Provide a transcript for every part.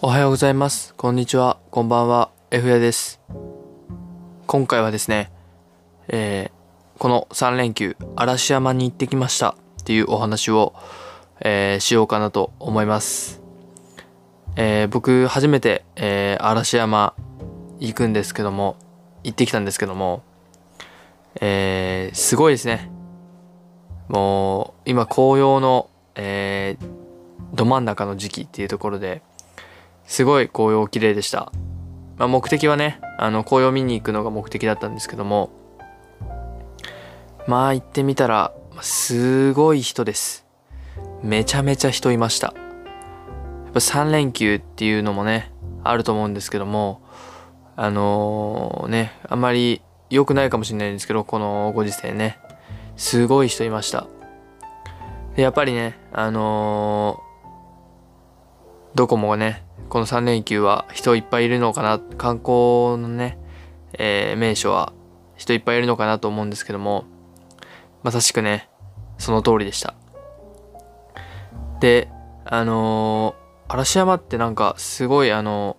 おはようございます。こんにちは。こんばんは。F やです。今回はですね、えーこの3連休、嵐山に行ってきましたっていうお話を、えーしようかなと思います。えー僕、初めて、え嵐山行くんですけども、行ってきたんですけども、えすごいですね。もう、今、紅葉の、えど真ん中の時期っていうところで、すごい紅葉綺麗でした。まあ、目的はね、あの、紅葉見に行くのが目的だったんですけども、まあ行ってみたら、すごい人です。めちゃめちゃ人いました。やっぱ3連休っていうのもね、あると思うんですけども、あのね、あんまり良くないかもしれないんですけど、このご時世ね、すごい人いました。やっぱりね、あのーどこもね、この3連休は人いっぱいいるのかな、観光のね、えー名所は人いっぱいいるのかなと思うんですけども、まさしくね、その通りでした。で、あのー嵐山ってなんかすごいあの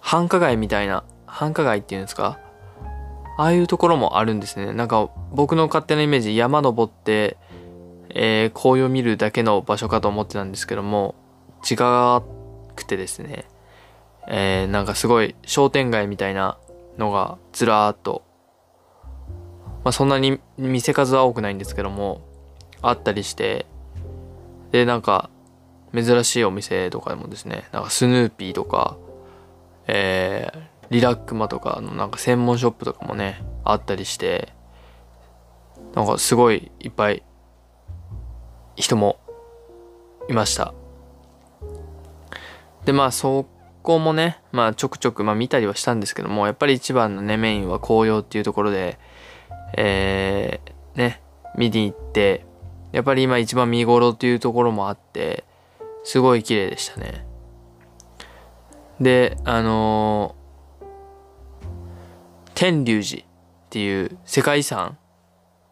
繁華街みたいな、繁華街っていうんですかああいうところもあるんですね。なんか僕の勝手なイメージ山登って、えー紅葉見るだけの場所かと思ってたんですけども違くてですね、えーなんかすごい商店街みたいなのがずらーっと、まあ、そんなに店数は多くないんですけどもあったりしてでなんか珍しいお店とかでもですねなんかスヌーピーとか、えーリラックマとかのなんか専門ショップとかもねあったりしてなんかすごいいっぱい人もいました。でまあそこもねまあちょくちょくまあ見たりはしたんですけどもやっぱり一番のねメインは紅葉っていうところでえー、ね見に行ってやっぱり今一番見頃っていうところもあってすごい綺麗でしたね。であのー天龍寺っていう世界遺産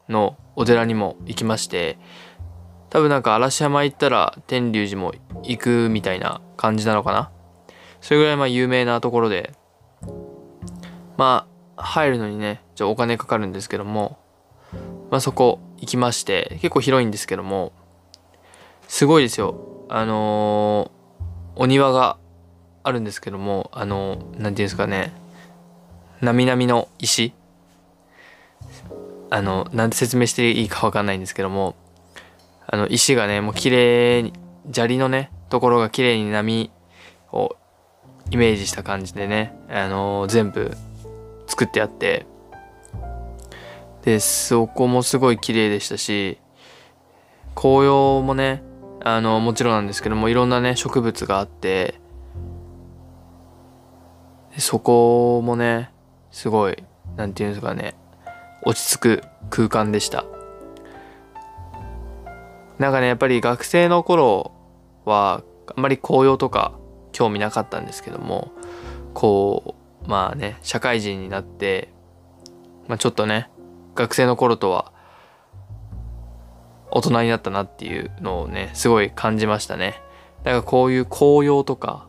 のお寺にも行きまして多分なんか嵐山行ったら天龍寺も行くみたいな感じなのかな？それぐらいまあ有名なところで。まあ入るのにねちょお金かかるんですけども。まあそこ行きまして結構広いんですけども。すごいですよ。あのーお庭があるんですけどもあのーていうんですかね。なみなみの石。あのなんて説明していいかわかんないんですけども。あの石がねもう綺麗に砂利のねところが綺麗に波をイメージした感じでねあの全部作ってあって。でそこもすごい綺麗でしたし紅葉もねあのもちろんなんですけどもいろんなね植物があってそこもねすごいなんていうんですかね落ち着く空間でした。なんかねやっぱり学生の頃はあんまり紅葉とか興味なかったんですけどもこうまあね社会人になって、まあ、ちょっとね学生の頃とは大人になったなっていうのをねすごい感じましたね。だからこういう紅葉とか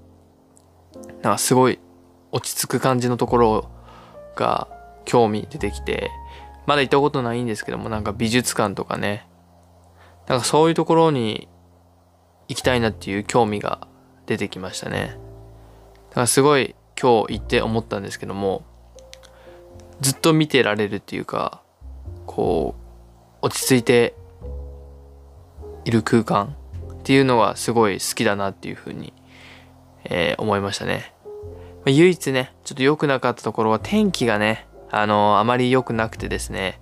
なんかすごい落ち着く感じのところが興味出てきてまだ行ったことないんですけどもなんか美術館とかねなんかそういうところに行きたいなっていう興味が出てきましたね。だからすごい今日行って思ったんですけどもずっと見てられるっていうかこう落ち着いている空間っていうのがすごい好きだなっていうふうに、えー思いましたね。まあ唯一ね、ちょっと良くなかったところは天気がね、あのーあまり良くなくてですね、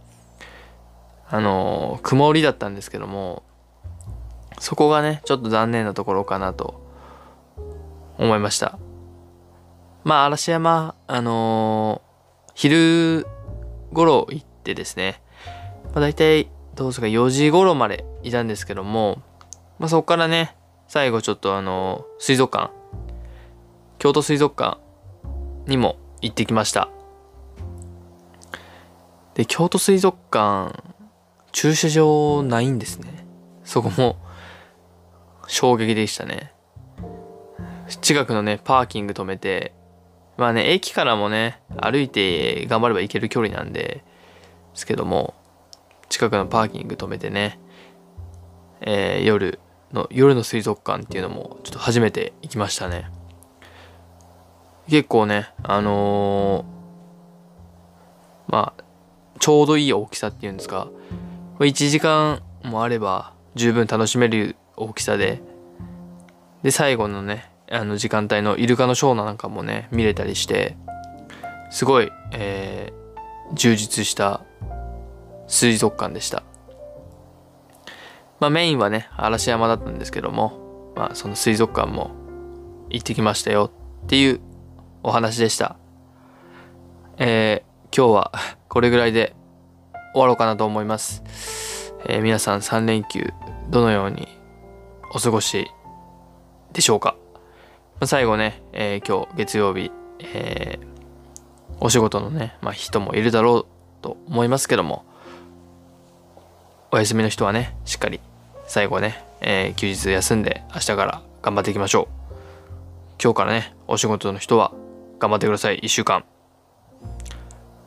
あの曇りだったんですけども、そこがね、ちょっと残念なところかなと思いました。まあ、嵐山、あのー昼頃行ってですね、まあ、大体、どうですか、4時頃までいたんですけども、まあ、そこからね、最後ちょっとあのー水族館、京都水族館にも行ってきました。で、京都水族館、駐車場ないんですね。そこも衝撃でしたね。近くのねパーキング止めてまあね駅からもね歩いて頑張れば行ける距離なんでですけども近くのパーキング止めてね、えー、夜の夜の水族館っていうのもちょっと初めて行きましたね結構ねあのー、まあちょうどいい大きさっていうんですか1時間もあれば十分楽しめる大きさで。で最後のねあの時間帯のイルカのショーなんかもね見れたりしてすごい、えー、充実した水族館でした。まあメインはね嵐山だったんですけどもまあその水族館も行ってきましたよっていうお話でした。えー、今日はこれぐらいで終わろうかなと思います、えー、皆さん3連休どのようにお過ごしでしょうか？最後ね、えー、今日月曜日、えー、お仕事のね、まあ、人もいるだろうと思いますけども、お休みの人はね、しっかり最後ね、え、休日休んで明日から頑張っていきましょう。今日からね、お仕事の人は頑張ってください。1週間。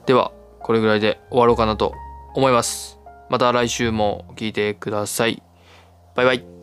では、これぐらいで終わろうかなと思います。また来週も聞いてください。バイバイ。